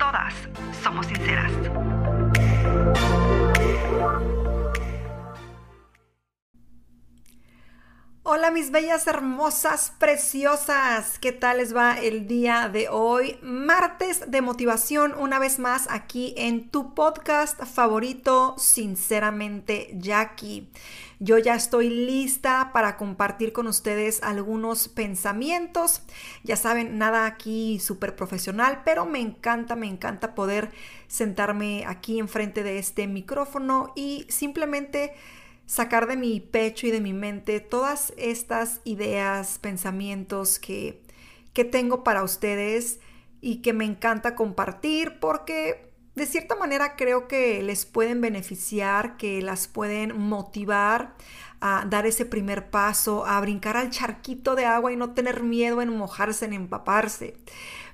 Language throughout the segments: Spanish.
todas somos sinceras. Hola mis bellas, hermosas, preciosas. ¿Qué tal les va el día de hoy? Martes de motivación una vez más aquí en tu podcast favorito, sinceramente Jackie. Yo ya estoy lista para compartir con ustedes algunos pensamientos. Ya saben, nada aquí súper profesional, pero me encanta, me encanta poder sentarme aquí enfrente de este micrófono y simplemente sacar de mi pecho y de mi mente todas estas ideas, pensamientos que, que tengo para ustedes y que me encanta compartir porque de cierta manera creo que les pueden beneficiar, que las pueden motivar a dar ese primer paso, a brincar al charquito de agua y no tener miedo en mojarse, en empaparse.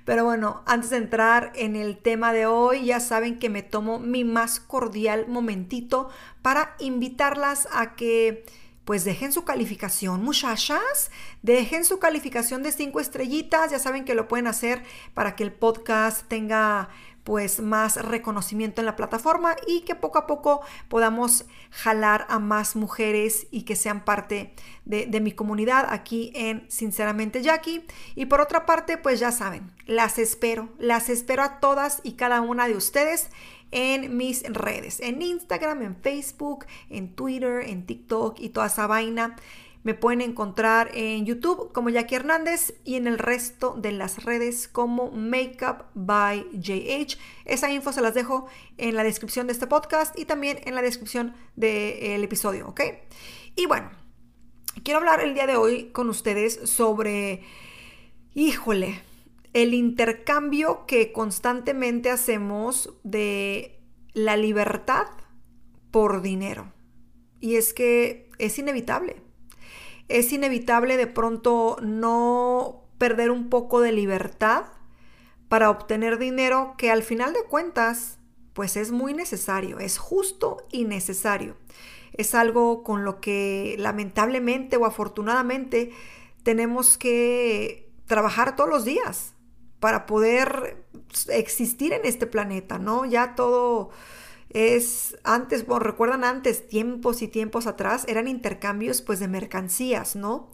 Pero bueno, antes de entrar en el tema de hoy, ya saben que me tomo mi más cordial momentito para invitarlas a que pues dejen su calificación, muchachas, dejen su calificación de cinco estrellitas, ya saben que lo pueden hacer para que el podcast tenga pues más reconocimiento en la plataforma y que poco a poco podamos jalar a más mujeres y que sean parte de, mi comunidad aquí en Sinceramente Jackie. Y por otra parte, pues ya saben, las espero, las espero a todas y cada una de ustedes en mis redes, en Instagram, en Facebook, en Twitter, en TikTok y toda esa vaina. Me pueden encontrar en YouTube como Jackie Hernández y en el resto de las redes como Makeup by JH. Esa info se las dejo en la descripción de este podcast y también en la descripción del episodio, ¿ok? Y bueno, quiero hablar el día de hoy con ustedes sobre, híjole, el intercambio que constantemente hacemos de la libertad por dinero. Y es que es inevitable es inevitable de pronto no perder un poco de libertad para obtener dinero que al final de cuentas pues es muy necesario, es justo y necesario. Es algo con lo que lamentablemente o afortunadamente tenemos que trabajar todos los días para poder existir en este planeta, ¿no? Ya todo es antes, bueno, recuerdan antes, tiempos y tiempos atrás, eran intercambios pues de mercancías, ¿no?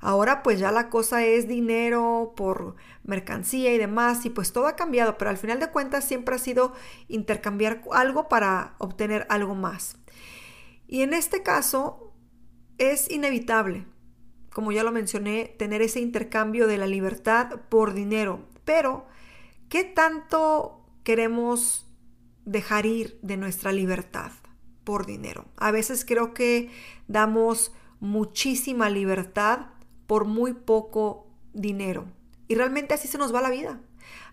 Ahora pues ya la cosa es dinero por mercancía y demás y pues todo ha cambiado, pero al final de cuentas siempre ha sido intercambiar algo para obtener algo más. Y en este caso es inevitable, como ya lo mencioné, tener ese intercambio de la libertad por dinero, pero ¿qué tanto queremos dejar ir de nuestra libertad por dinero. A veces creo que damos muchísima libertad por muy poco dinero. Y realmente así se nos va la vida.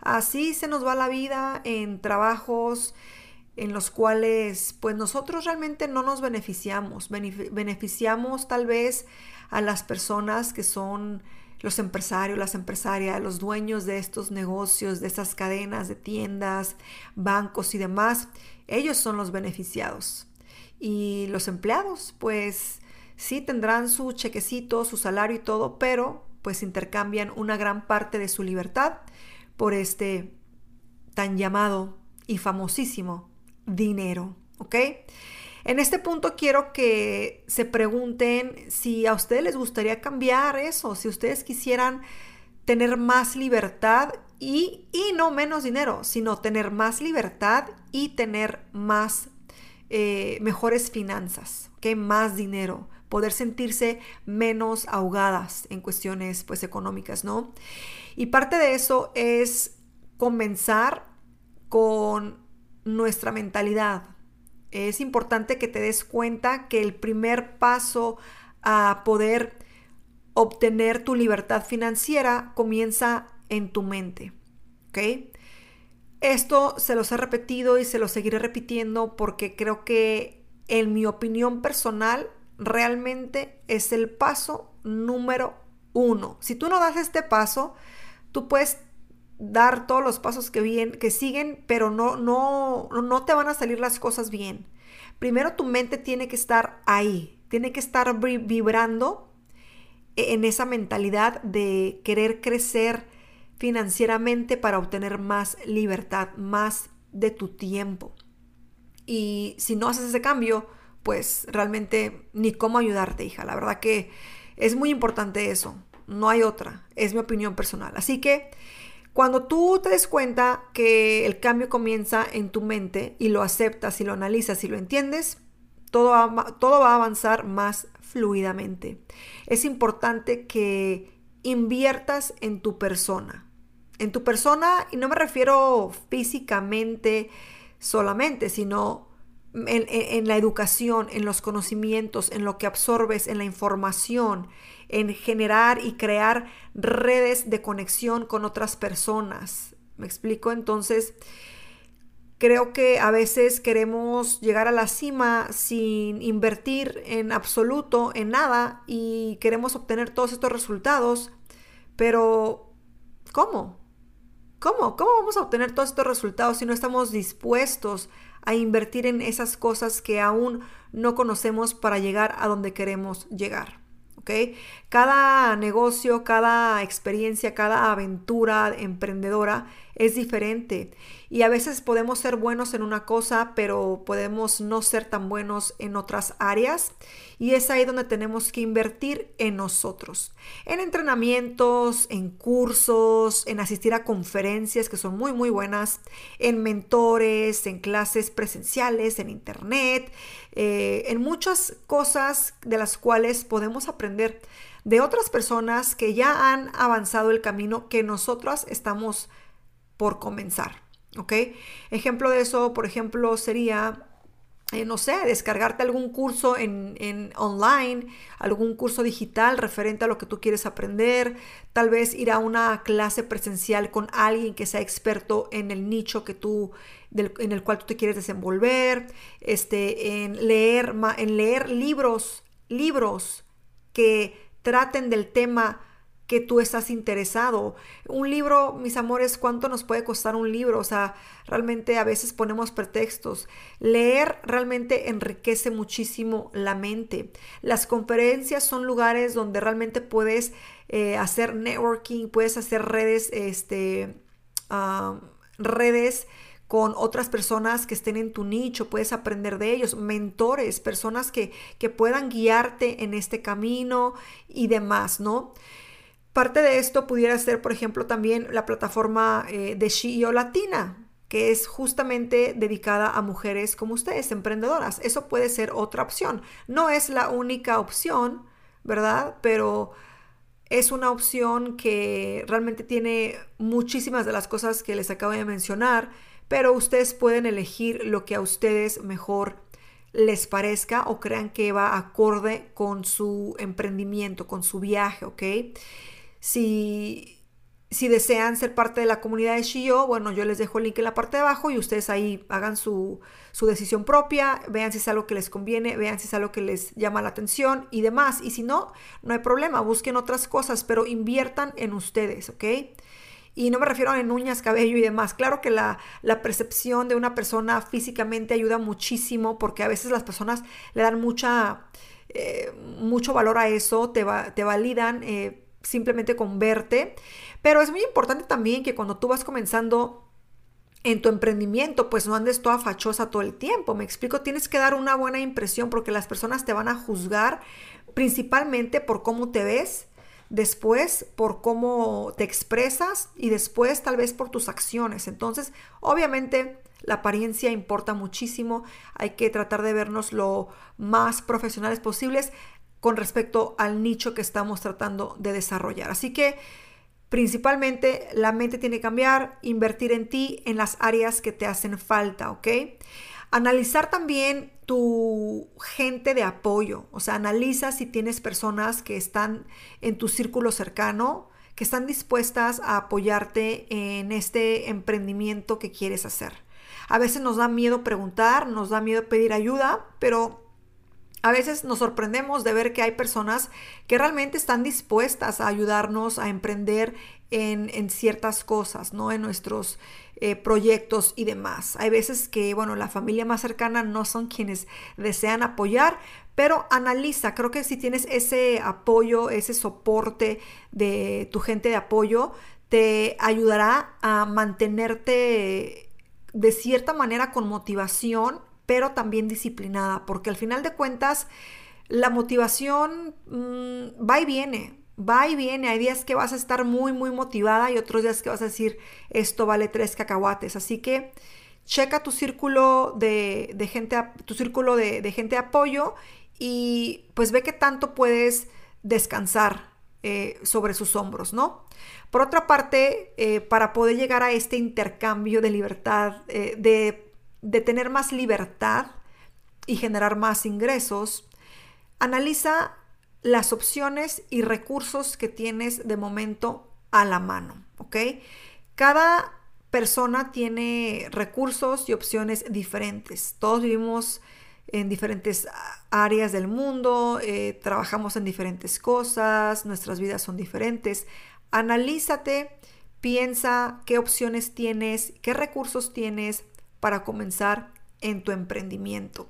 Así se nos va la vida en trabajos en los cuales pues nosotros realmente no nos beneficiamos. Beneficiamos tal vez a las personas que son los empresarios, las empresarias, los dueños de estos negocios, de estas cadenas de tiendas, bancos y demás, ellos son los beneficiados. Y los empleados, pues sí tendrán su chequecito, su salario y todo, pero pues intercambian una gran parte de su libertad por este tan llamado y famosísimo dinero, ¿ok? En este punto quiero que se pregunten si a ustedes les gustaría cambiar eso, si ustedes quisieran tener más libertad y, no menos dinero, sino tener más libertad y tener más, eh, mejores finanzas, que más dinero, poder sentirse menos ahogadas en cuestiones pues económicas, ¿no? Y parte de eso es comenzar con nuestra mentalidad, es importante que te des cuenta que el primer paso a poder obtener tu libertad financiera comienza en tu mente. ¿Ok? Esto se los he repetido y se lo seguiré repitiendo porque creo que en mi opinión personal realmente es el paso número uno. Si tú no das este paso, tú puedes dar todos los pasos que, bien, que siguen, pero no, no, no te van a salir las cosas bien. Primero tu mente tiene que estar ahí, tiene que estar vibrando en esa mentalidad de querer crecer financieramente para obtener más libertad, más de tu tiempo. Y si no haces ese cambio, pues realmente ni cómo ayudarte, hija. La verdad que es muy importante eso. No hay otra. Es mi opinión personal. Así que cuando tú te des cuenta que el cambio comienza en tu mente y lo aceptas y lo analizas y lo entiendes, todo va, todo va a avanzar más fluidamente. Es importante que inviertas en tu persona. En tu persona, y no me refiero físicamente solamente, sino en, en, la educación, en los conocimientos, en lo que absorbes, en la información, en generar y crear redes de conexión con otras personas. ¿Me explico? Entonces, creo que a veces queremos llegar a la cima sin invertir en absoluto, en nada, y queremos obtener todos estos resultados, pero ¿cómo? ¿Cómo? ¿Cómo vamos a obtener todos estos resultados si no estamos dispuestos a invertir en esas cosas que aún no conocemos para llegar a donde queremos llegar? Cada negocio, cada experiencia, cada aventura emprendedora es diferente. Y a veces podemos ser buenos en una cosa, pero podemos no ser tan buenos en otras áreas. Y es ahí donde tenemos que invertir en nosotros, en entrenamientos, en cursos, en asistir a conferencias que son muy muy buenas, en mentores, en clases presenciales, en internet, eh, en muchas cosas de las cuales podemos aprender de otras personas que ya han avanzado el camino que nosotras estamos por comenzar. ¿Ok? Ejemplo de eso, por ejemplo, sería eh, no sé, descargarte algún curso en, en, online, algún curso digital referente a lo que tú quieres aprender, tal vez ir a una clase presencial con alguien que sea experto en el nicho que tú, en el cual tú te quieres desenvolver, este, en leer, en leer libros, libros que traten del tema que tú estás interesado. Un libro, mis amores, ¿cuánto nos puede costar un libro? O sea, realmente a veces ponemos pretextos. Leer realmente enriquece muchísimo la mente. Las conferencias son lugares donde realmente puedes eh, hacer networking, puedes hacer redes, este, redes con otras personas que estén en tu nicho, puedes aprender de ellos, mentores, personas que, que puedan guiarte en este camino y demás, ¿no? Parte de esto pudiera ser, por ejemplo, también la plataforma eh, de Shio Latina, que es justamente dedicada a mujeres como ustedes, emprendedoras. Eso puede ser otra opción. No es la única opción, ¿verdad? Pero es una opción que realmente tiene muchísimas de las cosas que les acabo de mencionar, pero ustedes pueden elegir lo que a ustedes mejor les parezca o crean que va acorde con su emprendimiento, con su viaje, ¿ok? Si, si desean ser parte de la comunidad de Shio, bueno, yo les dejo el link en la parte de abajo y ustedes ahí hagan su, su, decisión propia, vean si es algo que les conviene, vean si es algo que les llama la atención y demás. Y si no, no hay problema, busquen otras cosas, pero inviertan en ustedes, ¿ok? Y no me refiero a en uñas, cabello y demás. Claro que la, la, percepción de una persona físicamente ayuda muchísimo porque a veces las personas le dan mucha, eh, mucho valor a eso, te, va, te validan. Eh, simplemente con verte. Pero es muy importante también que cuando tú vas comenzando en tu emprendimiento, pues no andes toda fachosa todo el tiempo. Me explico, tienes que dar una buena impresión porque las personas te van a juzgar principalmente por cómo te ves, después por cómo te expresas y después tal vez por tus acciones. Entonces, obviamente, la apariencia importa muchísimo. Hay que tratar de vernos lo más profesionales posibles con respecto al nicho que estamos tratando de desarrollar. Así que principalmente la mente tiene que cambiar, invertir en ti, en las áreas que te hacen falta, ¿ok? Analizar también tu gente de apoyo, o sea, analiza si tienes personas que están en tu círculo cercano, que están dispuestas a apoyarte en este emprendimiento que quieres hacer. A veces nos da miedo preguntar, nos da miedo pedir ayuda, pero a veces nos sorprendemos de ver que hay personas que realmente están dispuestas a ayudarnos a emprender en, ciertas cosas, ¿no? En nuestros eh, proyectos y demás. Hay veces que, bueno, la familia más cercana no son quienes desean apoyar, pero analiza, creo que si tienes ese apoyo, ese soporte de tu gente de apoyo, te ayudará a mantenerte de cierta manera con motivación, pero también disciplinada, porque al final de cuentas la motivación mm, va y viene, va y viene. Hay días que vas a estar muy, muy motivada y otros días que vas a decir, esto vale tres cacahuates. Así que checa tu círculo de, gente, tu círculo de, gente de apoyo y pues ve qué tanto puedes descansar eh, sobre sus hombros, ¿no? Por otra parte, eh, para poder llegar a este intercambio de libertad, eh, de, de tener más libertad y generar más ingresos, analiza las opciones y recursos que tienes de momento a la mano. Cada persona tiene recursos y opciones diferentes. Todos vivimos en diferentes áreas del mundo, eh, trabajamos en diferentes cosas, nuestras vidas son diferentes. Analízate, piensa qué opciones tienes, qué recursos tienes para comenzar en tu emprendimiento.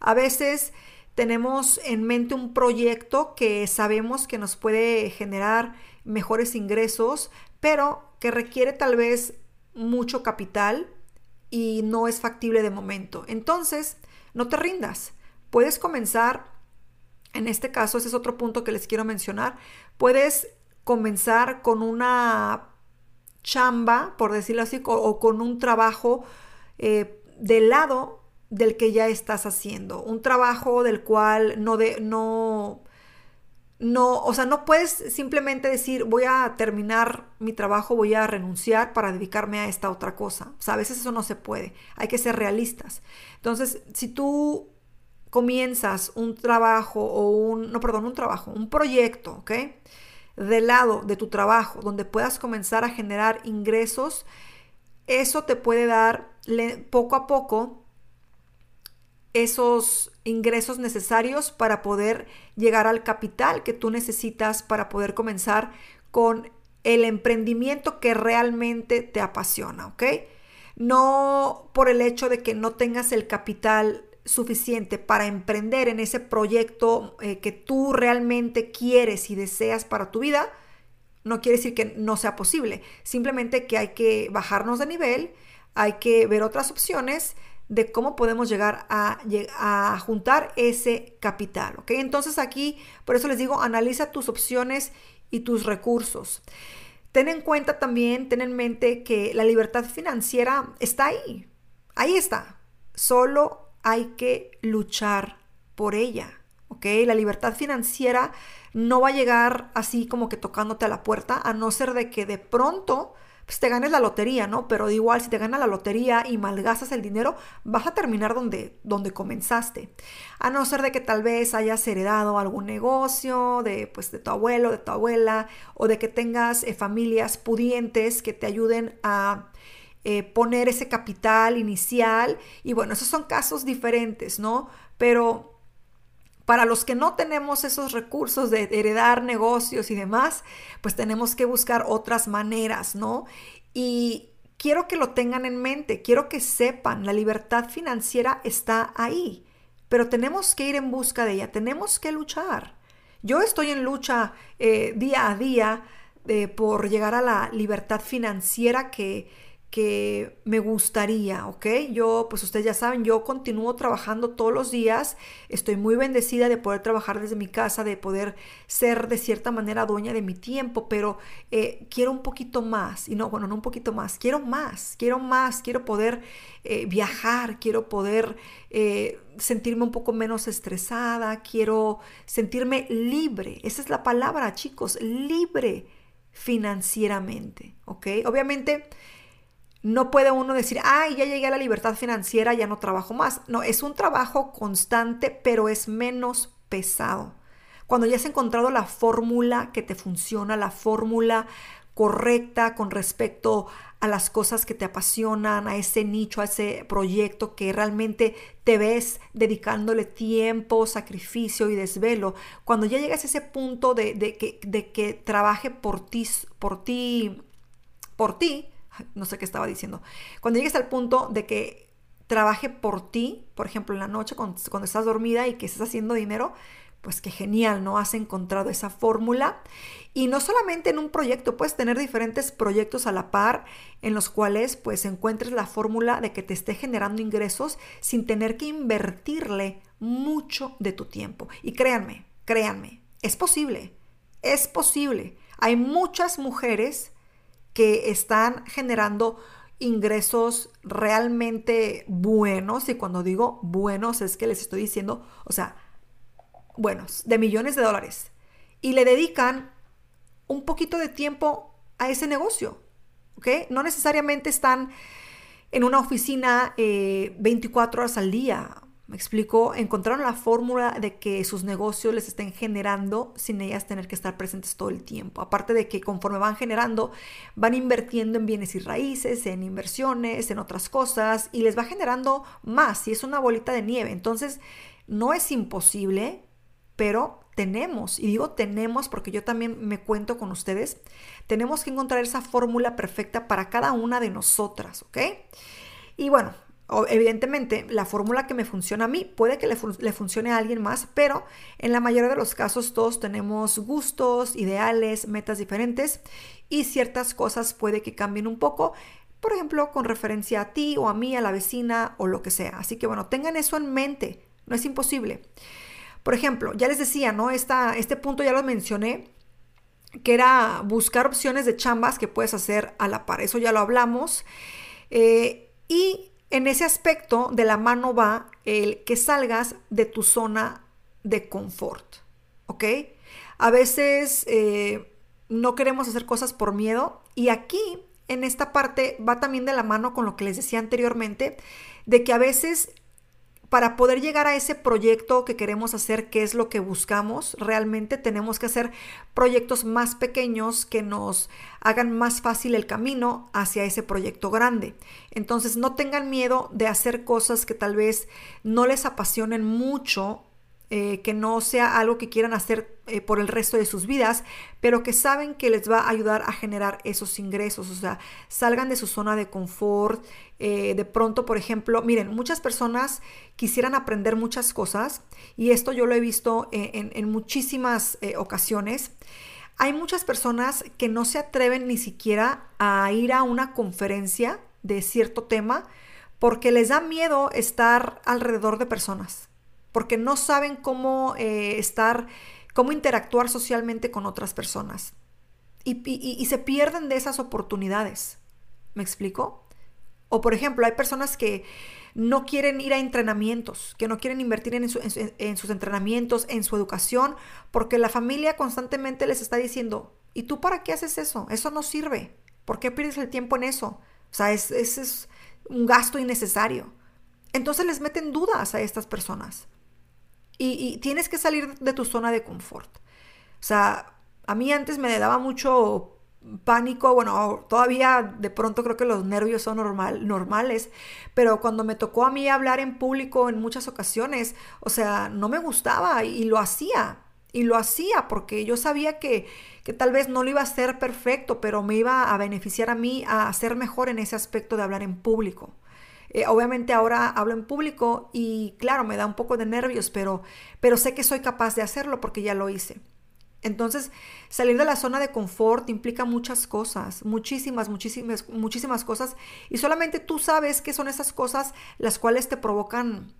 A veces tenemos en mente un proyecto que sabemos que nos puede generar mejores ingresos, pero que requiere tal vez mucho capital y no es factible de momento. Entonces, no te rindas. Puedes comenzar, en este caso, ese es otro punto que les quiero mencionar, puedes comenzar con una chamba, por decirlo así, o con un trabajo eh, del lado del que ya estás haciendo, un trabajo del cual no de no no, o sea, no puedes simplemente decir voy a terminar mi trabajo, voy a renunciar para dedicarme a esta otra cosa. O sea, a veces eso no se puede. Hay que ser realistas. Entonces, si tú comienzas un trabajo o un, no, perdón, un trabajo, un proyecto, ¿ok? Del lado de tu trabajo, donde puedas comenzar a generar ingresos, eso te puede dar poco a poco esos ingresos necesarios para poder llegar al capital que tú necesitas para poder comenzar con el emprendimiento que realmente te apasiona, ¿ok? No por el hecho de que no tengas el capital suficiente para emprender en ese proyecto eh, que tú realmente quieres y deseas para tu vida, no quiere decir que no sea posible, simplemente que hay que bajarnos de nivel, hay que ver otras opciones de cómo podemos llegar a, juntar ese capital. ¿ok? Entonces aquí, por eso les digo, analiza tus opciones y tus recursos. Ten en cuenta también, ten en mente que la libertad financiera está ahí. Ahí está. Solo hay que luchar por ella. ¿Ok? La libertad financiera no va a llegar así como que tocándote a la puerta, a no ser de que de pronto pues te ganes la lotería, ¿no? Pero igual si te ganas la lotería y malgastas el dinero, vas a terminar donde, donde comenzaste. A no ser de que tal vez hayas heredado algún negocio de, pues, de tu abuelo, de tu abuela, o de que tengas eh, familias pudientes que te ayuden a eh, poner ese capital inicial. Y bueno, esos son casos diferentes, ¿no? Pero para los que no tenemos esos recursos de heredar negocios y demás, pues tenemos que buscar otras maneras, ¿no? Y quiero que lo tengan en mente, quiero que sepan, la libertad financiera está ahí, pero tenemos que ir en busca de ella, tenemos que luchar. Yo estoy en lucha eh, día a día eh, por llegar a la libertad financiera que, que me gustaría, ¿ok? Yo, pues ustedes ya saben, yo continúo trabajando todos los días, estoy muy bendecida de poder trabajar desde mi casa, de poder ser de cierta manera dueña de mi tiempo, pero eh, quiero un poquito más, y no, bueno, no un poquito más, quiero más, quiero más, quiero poder eh, viajar, quiero poder eh, sentirme un poco menos estresada, quiero sentirme libre, esa es la palabra, chicos, libre financieramente, ¿ok? Obviamente, no puede uno decir, ay, ya llegué a la libertad financiera, ya no trabajo más. No, es un trabajo constante, pero es menos pesado. cuando ya has encontrado la fórmula que te funciona, la fórmula correcta con respecto a las cosas que te apasionan, a ese nicho, a ese proyecto que realmente te ves dedicándole tiempo, sacrificio y desvelo, cuando ya llegas a ese punto de, que, de que trabaje por ti, por ti, por ti, no sé qué estaba diciendo, cuando llegues al punto de que trabaje por ti, por ejemplo, en la noche cuando, estás dormida y que estás haciendo dinero, pues qué genial, ¿no? Has encontrado esa fórmula. Y no solamente en un proyecto, puedes tener diferentes proyectos a la par en los cuales pues encuentres la fórmula de que te esté generando ingresos sin tener que invertirle mucho de tu tiempo. Y créanme, créanme, es posible, es posible. Hay muchas mujeres que están generando ingresos realmente buenos y cuando digo buenos es que les estoy diciendo, o sea, buenos, de millones de dólares, y le dedican un poquito de tiempo a ese negocio, ¿ok? No necesariamente están en una oficina 24 eh, horas al día. Me explico, encontraron la fórmula de que sus negocios les estén generando sin ellas tener que estar presentes todo el tiempo. Aparte de que conforme van generando, van invirtiendo en bienes y raíces, en inversiones, en otras cosas, y les va generando más, y es una bolita de nieve. Entonces, no es imposible, pero tenemos, y digo tenemos porque yo también me cuento con ustedes, tenemos que encontrar esa fórmula perfecta para cada una de nosotras, ¿ok? Y bueno, evidentemente la fórmula que me funciona a mí puede que le, le, funcione a alguien más, pero en la mayoría de los casos todos tenemos gustos, ideales, metas diferentes y ciertas cosas puede que cambien un poco. Por ejemplo, con referencia a ti o a mí, a la vecina o lo que sea. Así que bueno, tengan eso en mente. No es imposible. Por ejemplo, ya les decía, ¿no? Esta, este punto ya lo mencioné, que era buscar opciones de chambas que puedes hacer a la par. Eso ya lo hablamos. Eh, y en ese aspecto de la mano va el que salgas de tu zona de confort. ¿Ok? A veces eh, no queremos hacer cosas por miedo. Y aquí, en esta parte, va también de la mano con lo que les decía anteriormente, de que a veces para poder llegar a ese proyecto que queremos hacer, que es lo que buscamos, realmente tenemos que hacer proyectos más pequeños que nos hagan más fácil el camino hacia ese proyecto grande. Entonces no tengan miedo de hacer cosas que tal vez no les apasionen mucho eh, que no sea algo que quieran hacer eh, por el resto de sus vidas, pero que saben que les va a ayudar a generar esos ingresos, o sea, salgan de su zona de confort. Eh, de pronto, por ejemplo, miren, muchas personas quisieran aprender muchas cosas y esto yo lo he visto en, en muchísimas ocasiones. Hay muchas personas que no se atreven ni siquiera a ir a una conferencia de cierto tema porque les da miedo estar alrededor de personas porque no saben cómo eh, estar, cómo interactuar socialmente con otras personas. Y, se pierden de esas oportunidades. ¿Me explico? O por ejemplo, hay personas que no quieren ir a entrenamientos, que no quieren invertir en, sus entrenamientos, en su educación, porque la familia constantemente les está diciendo, ¿y tú para qué haces eso? Eso no sirve. ¿Por qué pierdes el tiempo en eso? O sea, es un gasto innecesario. Entonces les meten dudas a estas personas. Y, tienes que salir de tu zona de confort. O sea, a mí antes me daba mucho pánico, bueno, todavía de pronto creo que los nervios son normal, normales, pero cuando me tocó a mí hablar en público en muchas ocasiones, o sea, no me gustaba y, lo hacía, y lo hacía porque yo sabía que, que, tal vez no lo iba a hacer perfecto, pero me iba a beneficiar a mí a ser mejor en ese aspecto de hablar en público. Eh, obviamente ahora hablo en público y claro, me da un poco de nervios, pero, pero sé que soy capaz de hacerlo porque ya lo hice. Entonces, salir de la zona de confort implica muchas cosas, muchísimas, muchísimas, muchísimas cosas. Y solamente tú sabes qué son esas cosas las cuales te provocan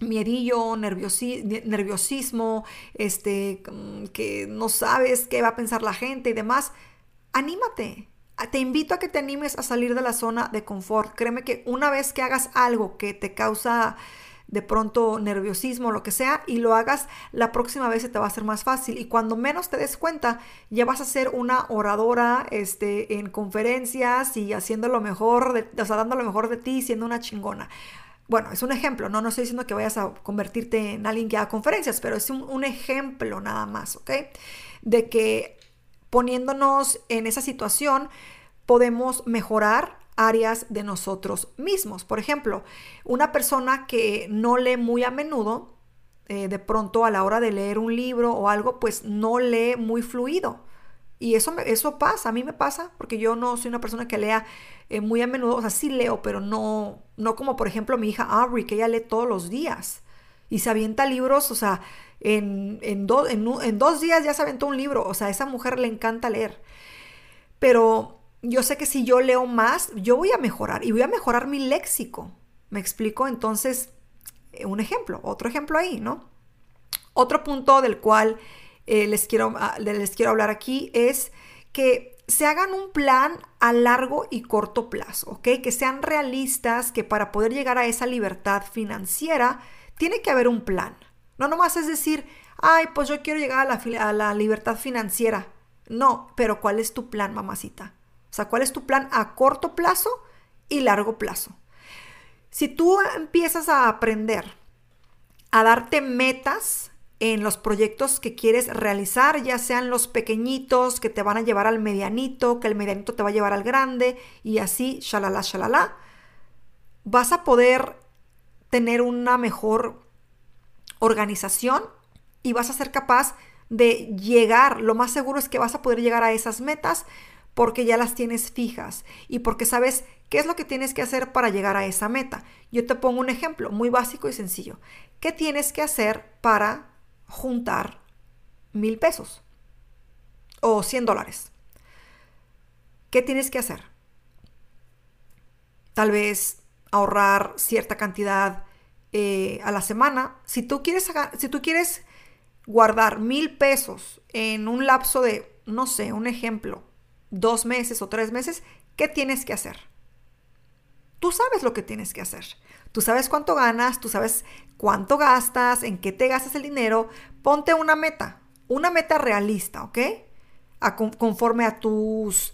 miedillo, nerviosismo, este, mm, que no sabes qué va a pensar la gente y demás. Anímate, te invito a que te animes a salir de la zona de confort. Créeme que una vez que hagas algo que te causa de pronto nerviosismo, lo que sea, y lo hagas, la próxima vez se te va a hacer más fácil. Y cuando menos te des cuenta, ya vas a ser una oradora este, en conferencias y haciendo lo mejor, de, o sea, dando lo mejor de ti, siendo una chingona. bueno, es un ejemplo, no, no estoy diciendo que vayas a convertirte en alguien que haga conferencias, pero es un, un ejemplo nada más, ¿ok? De que poniéndonos en esa situación podemos mejorar áreas de nosotros mismos. Por ejemplo, una persona que no lee muy a menudo, eh, de pronto a la hora de leer un libro o algo, pues no lee muy fluido. Y eso, eso pasa, a mí me pasa, porque yo no soy una persona que lea eh, muy a menudo, o sea, sí leo, pero no, no como por ejemplo mi hija Aubrey, que ella lee todos los días y se avienta libros, o sea, en, en, en dos días ya se aventó un libro, o sea, a esa mujer le encanta leer. Pero yo sé que si yo leo más, yo voy a mejorar y voy a mejorar mi léxico. ¿Me explico? Entonces, eh, un ejemplo, otro ejemplo ahí, ¿no? Otro punto del cual eh, les, quiero, ah, les quiero hablar aquí es que se hagan un plan a largo y corto plazo, ¿ok? Que sean realistas, que para poder llegar a esa libertad financiera, tiene que haber un plan. No nomás es decir, ay, pues yo quiero llegar a la, a la libertad financiera. No, pero ¿cuál es tu plan, mamacita? O sea, ¿cuál es tu plan a corto plazo y largo plazo? Si tú empiezas a aprender a darte metas en los proyectos que quieres realizar, ya sean los pequeñitos que te van a llevar al medianito, que el medianito te va a llevar al grande y así, shalala, shalala, vas a poder tener una mejor organización y vas a ser capaz de llegar, lo más seguro es que vas a poder llegar a esas metas porque ya las tienes fijas y porque sabes qué es lo que tienes que hacer para llegar a esa meta. Yo te pongo un ejemplo muy básico y sencillo. ¿Qué tienes que hacer para juntar mil pesos o 100 dólares? ¿Qué tienes que hacer? Tal vez ahorrar cierta cantidad eh, a la semana. Si tú, quieres, si tú quieres guardar mil pesos en un lapso de, no sé, un ejemplo, dos meses o tres meses, ¿qué tienes que hacer? Tú sabes lo que tienes que hacer. Tú sabes cuánto ganas, tú sabes cuánto gastas, en qué te gastas el dinero. Ponte una meta, una meta realista, ¿ok? conforme a tus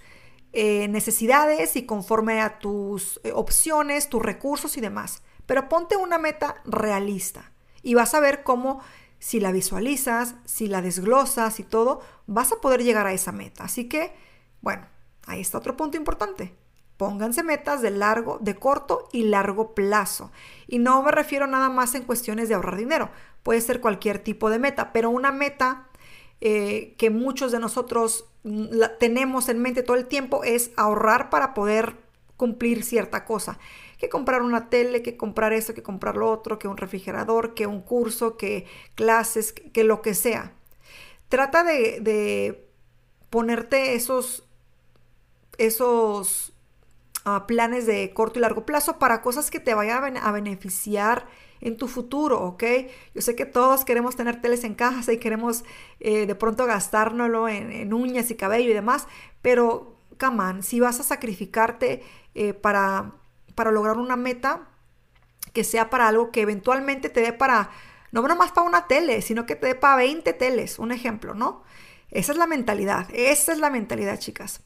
eh, necesidades y conforme a tus eh, opciones, tus recursos y demás. Pero ponte una meta realista y vas a ver cómo si la visualizas, si la desglosas y todo, vas a poder llegar a esa meta. Así que bueno, ahí está otro punto importante. Pónganse metas de largo, de corto y largo plazo. Y no me refiero nada más en cuestiones de ahorrar dinero. Puede ser cualquier tipo de meta, pero una meta eh, que muchos de nosotros mm, tenemos en mente todo el tiempo es ahorrar para poder cumplir cierta cosa. Que comprar una tele, que comprar eso, que comprar lo otro, que un refrigerador, que un curso, que clases, que, lo que sea. Trata de, ponerte esos esos ah, planes de corto y largo plazo para cosas que te vayan a beneficiar en tu futuro, ¿ok? Yo sé que todos queremos tener teles en casa y queremos eh, de pronto gastárnoslo en, uñas y cabello y demás, pero, come si vas a sacrificarte eh, para, para lograr una meta, que sea para algo que eventualmente te dé para, no nomás para una tele, sino que te dé para 20 teles, un ejemplo, ¿no? Esa es la mentalidad, esa es la mentalidad, chicas.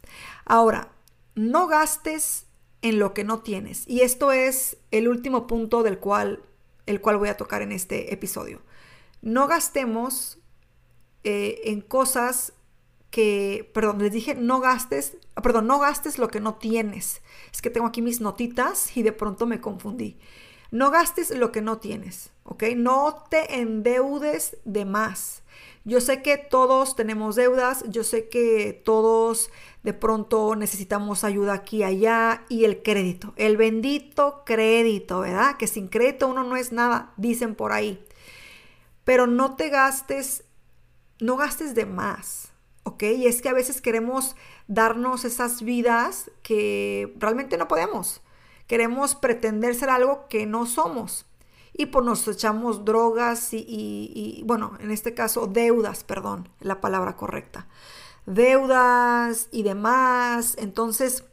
Ahora, no gastes en lo que no tienes. Y esto es el último punto del cual, el cual voy a tocar en este episodio. No gastemos eh, en cosas perdón, les dije, no gastes, perdón, no gastes lo que no tienes. Es que tengo aquí mis notitas y de pronto me confundí. No gastes lo que no tienes, ¿ok? No te endeudes de más. Yo sé que todos tenemos deudas, yo sé que todos de pronto necesitamos ayuda aquí y allá y el crédito, el bendito crédito, ¿verdad? Que sin crédito uno no es nada, dicen por ahí. Pero no te gastes, no gastes de más, ¿ok? Y es que a veces queremos darnos esas vidas que realmente no podemos. Queremos pretender ser algo que no somos y pues nos echamos drogas y, bueno, en este caso deudas, perdón, la palabra correcta. Deudas y demás. Entonces,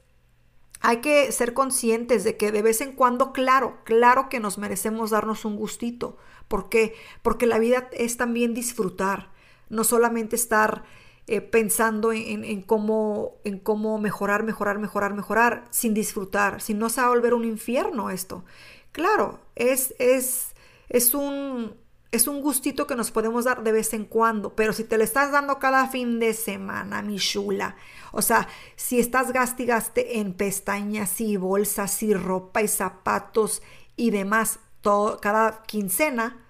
hay que ser conscientes de que de vez en cuando, claro, claro que nos merecemos darnos un gustito. ¿Por qué? Porque la vida es también disfrutar, no solamente estar eh, pensando en, cómo, en cómo mejorar, mejorar, mejorar, mejorar, sin disfrutar, si no se va a volver un infierno esto. Claro, es, es, es un, es un gustito que nos podemos dar de vez en cuando, pero si te lo estás dando cada fin de semana, mi chula, o sea, si estás gastigaste en pestañas y bolsas y ropa y zapatos y demás todo, cada quincena,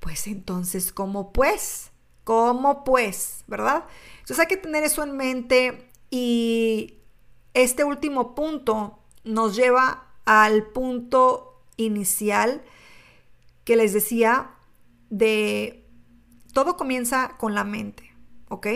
pues entonces, ¿cómo pues? ¿Cómo pues? ¿Verdad? Entonces hay que tener eso en mente y este último punto nos lleva al punto inicial que les decía de todo comienza con la mente, ¿ok?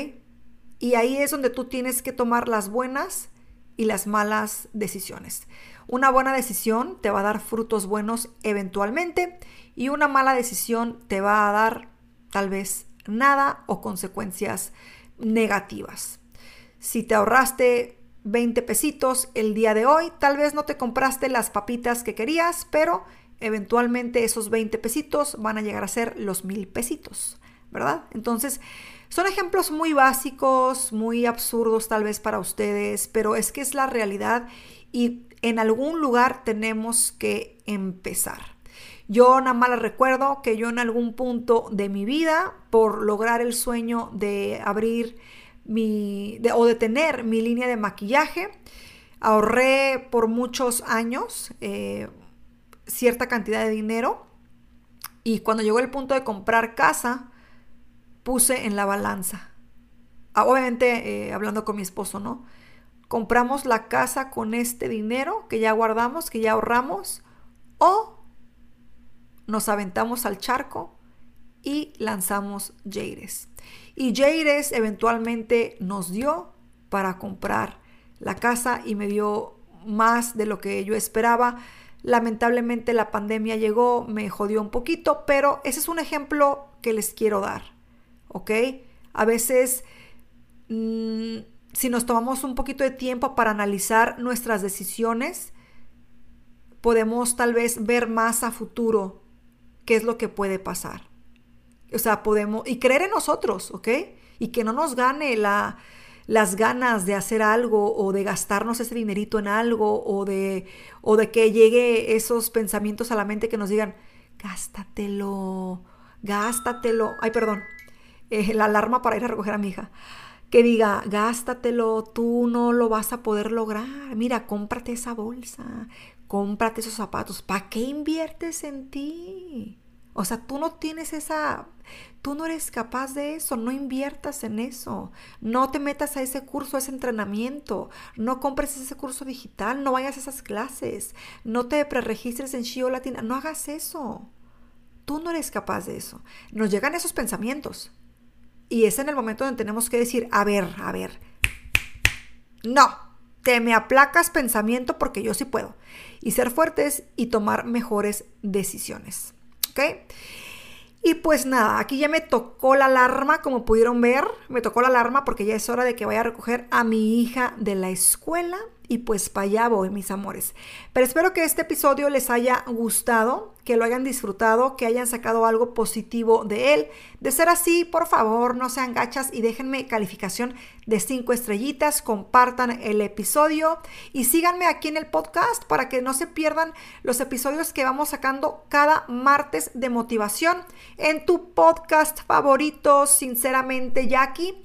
Y ahí es donde tú tienes que tomar las buenas y las malas decisiones. Una buena decisión te va a dar frutos buenos eventualmente y una mala decisión te va a dar tal vez nada o consecuencias negativas. Si te ahorraste 20 pesitos el día de hoy, tal vez no te compraste las papitas que querías, pero eventualmente esos 20 pesitos van a llegar a ser los mil pesitos, ¿verdad? Entonces, son ejemplos muy básicos, muy absurdos tal vez para ustedes, pero es que es la realidad y en algún lugar tenemos que empezar. Yo nada más recuerdo que yo en algún punto de mi vida, por lograr el sueño de abrir mi, o de tener mi línea de maquillaje, ahorré por muchos años, eh, cierta cantidad de dinero y cuando llegó el punto de comprar casa, puse en la balanza. Ah, obviamente, eh, hablando con mi esposo, ¿no? Compramos la casa con este dinero que ya guardamos, que ya ahorramos, o nos aventamos al charco y lanzamos Jaires. Y Jaires eventualmente nos dio para comprar la casa y me dio más de lo que yo esperaba. Lamentablemente la pandemia llegó, me jodió un poquito, pero ese es un ejemplo que les quiero dar, ¿ok? A veces, mm, si nos tomamos un poquito de tiempo para analizar nuestras decisiones, podemos tal vez ver más a futuro qué es lo que puede pasar. O sea, podemos, y creer en nosotros, ¿ok? Y que no nos gane la, las ganas de hacer algo o de gastarnos ese dinerito en algo o de, o de que llegue esos pensamientos a la mente que nos digan, gástatelo, gástatelo. Ay, perdón, eh, la alarma para ir a recoger a mi hija. Que diga, gástatelo, tú no lo vas a poder lograr. Mira, cómprate esa bolsa, cómprate esos zapatos. ¿Para qué inviertes en ti? O sea, tú no tienes esa, tú no eres capaz de eso, no inviertas en eso, no te metas a ese curso, a ese entrenamiento, no compres ese curso digital, no vayas a esas clases, no te preregistres en Shio Latina, no hagas eso. Tú no eres capaz de eso. Nos llegan esos pensamientos y es en el momento donde tenemos que decir, a ver, a ver, no, te me aplacas pensamiento porque yo sí puedo. Y ser fuertes y tomar mejores decisiones. ¿ok? Y pues nada, aquí ya me tocó la alarma, como pudieron ver, me tocó la alarma porque ya es hora de que vaya a recoger a mi hija de la escuela y pues para allá voy, mis amores. Pero espero que este episodio les haya gustado, que lo hayan disfrutado, que hayan sacado algo positivo de él. De ser así, por favor, no sean gachas y déjenme calificación de 5 estrellitas, compartan el episodio y síganme aquí en el podcast para que no se pierdan los episodios que vamos sacando cada martes de motivación en tu podcast favorito, sinceramente, Jackie.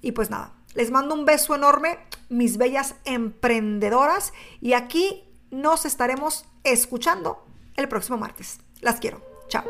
Y pues nada, les mando un beso enorme, mis bellas emprendedoras, y aquí nos estaremos escuchando el próximo martes. Las quiero. Chao.